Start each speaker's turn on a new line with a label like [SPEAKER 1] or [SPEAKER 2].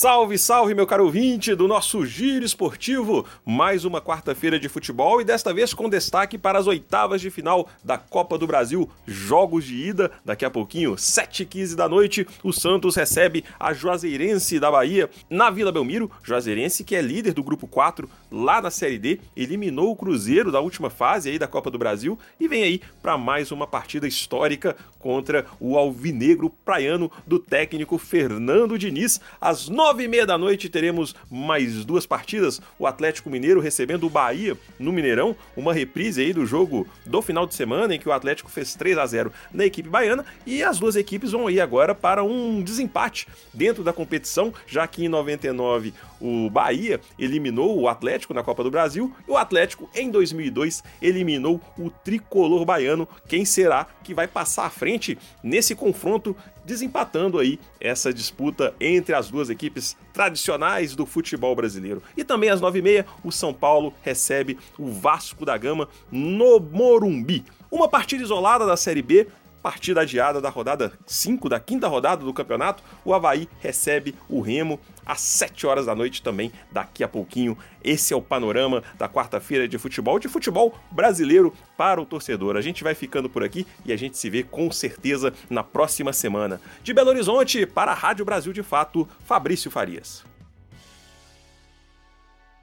[SPEAKER 1] Salve, salve, meu caro ouvinte do nosso Giro Esportivo. Mais uma quarta-feira de futebol e desta vez com destaque para as oitavas de final da Copa do Brasil. Jogos de ida, daqui a pouquinho, 7h15 da noite, o Santos recebe a Juazeirense da Bahia na Vila Belmiro. Juazeirense que é líder do grupo 4 lá na Série D, eliminou o Cruzeiro da última fase aí da Copa do Brasil e vem aí para mais uma partida histórica contra o alvinegro praiano do técnico Fernando Diniz às 9 nove e meia da noite teremos mais duas partidas. O Atlético Mineiro recebendo o Bahia no Mineirão, uma reprise aí do jogo do final de semana em que o Atlético fez 3 a 0 na equipe baiana e as duas equipes vão ir agora para um desempate dentro da competição, já que em 99 o Bahia eliminou o Atlético na Copa do Brasil e o Atlético em 2002 eliminou o tricolor baiano. Quem será que vai passar à frente nesse confronto desempatando aí essa disputa entre as duas equipes tradicionais do futebol brasileiro. E também às 9h30, o São Paulo recebe o Vasco da Gama no Morumbi. Uma partida isolada da Série B partida adiada da rodada 5, da quinta rodada do campeonato, o Havaí recebe o Remo às 7 horas da noite também, daqui a pouquinho. Esse é o panorama da quarta-feira de futebol, de futebol brasileiro para o torcedor. A gente vai ficando por aqui e a gente se vê com certeza na próxima semana. De Belo Horizonte para a Rádio Brasil de Fato, Fabrício Farias.